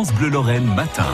France Bleu Lorraine matin.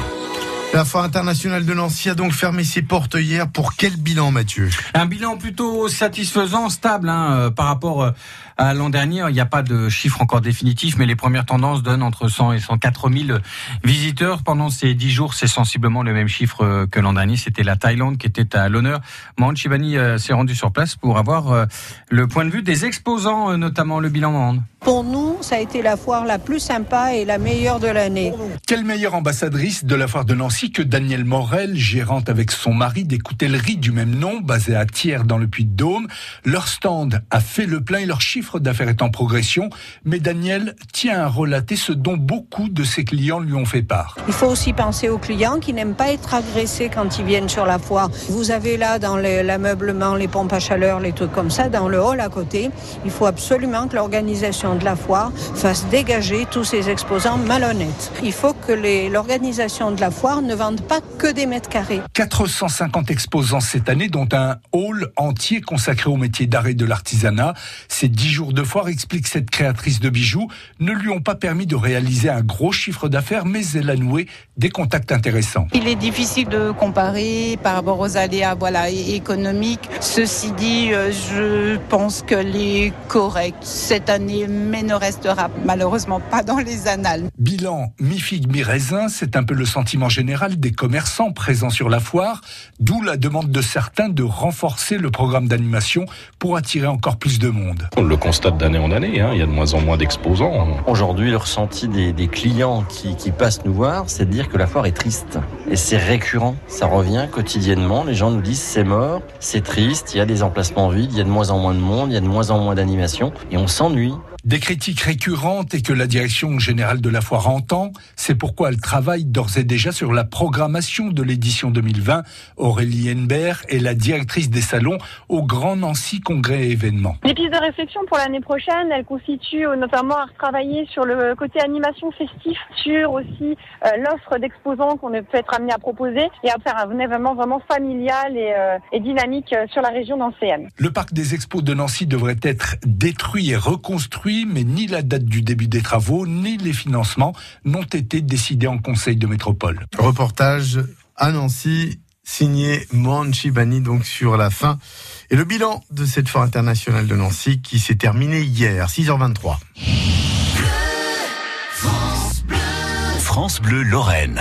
La Foire internationale de Nancy a donc fermé ses portes hier. Pour quel bilan, Mathieu? Un bilan plutôt satisfaisant, stable hein, euh, par rapport euh, à l'an dernier. Il n'y a pas de chiffre encore définitif, mais les premières tendances donnent entre 100 et 104 000 visiteurs pendant ces 10 jours. C'est sensiblement le même chiffre euh, que l'an dernier. C'était la Thaïlande qui était à l'honneur. Mohan Chibani s'est rendu sur place pour avoir le point de vue des exposants, notamment le bilan Mohan. Pour nous, ça a été la foire la plus sympa et la meilleure de l'année. Quelle meilleure ambassadrice de la foire de Nancy que Danielle Morel, gérante avec son mari des coutelleries du même nom, basées à Thiers dans le Puy-de-Dôme. Leur stand a fait le plein et leur chiffre d'affaires est en progression. Mais Danielle tient à relater ce dont beaucoup de ses clients lui ont fait part. Il faut aussi penser aux clients qui n'aiment pas être agressés quand ils viennent sur la foire. Vous avez là dans l'ameublement, les pompes à chaleur, les trucs comme ça, dans le hall à côté. Il faut absolument que l'organisation de la foire fasse dégager tous ces exposants malhonnêtes. Il faut que l'organisation de la foire ne vende pas que des mètres carrés. 450 exposants cette année, dont un hall entier consacré au métier d'art et de l'artisanat. Ces dix jours de foire, explique cette créatrice de bijoux, ne lui ont pas permis de réaliser un gros chiffre d'affaires, mais elle a noué des contacts intéressants. Il est difficile de comparer par rapport aux aléas voilà, économiques. Ceci dit, euh, je pense que les correct cette année, mais ne restera malheureusement pas dans les annales. Bilan mi-figue, mi-raisin, c'est un peu le sentiment général des commerçants présents sur la foire, d'où la demande de certains de renforcer le programme d'animation pour attirer encore plus de monde. On le constate d'année en année, hein. il y a de moins en moins d'exposants. Aujourd'hui, le ressenti des, clients qui, qui passent nous voir, c'est de dire que la foire est triste. Et c'est récurrent, ça revient quotidiennement, les gens nous disent c'est mort, c'est triste, il y a des emplacements vides, il y a de moins en moins de monde, il y a de moins en moins d'animation, et on s'ennuie. Des critiques récurrentes et que la direction générale de la foire entend, c'est pourquoi elle travaille d'ores et déjà sur la programmation de l'édition 2020. Aurélie Henbert est la directrice des salons au Grand Nancy Congrès et événements. Les pistes de réflexion pour l'année prochaine, elles constituent notamment à travailler sur le côté animation festif, sur aussi euh, l'offre d'exposants qu'on peut être amené à proposer et à faire un événement vraiment familial et, euh, et dynamique euh, sur la région d'Ancéenne. Le parc des expos de Nancy devrait être détruit et reconstruit mais ni la date du début des travaux, ni les financements n'ont été décidés en Conseil de métropole. Reportage à Nancy, signé Mohan Chibani, donc sur la fin. Et le bilan de cette foire internationale de Nancy qui s'est terminée hier, 6h23. France Bleu Lorraine.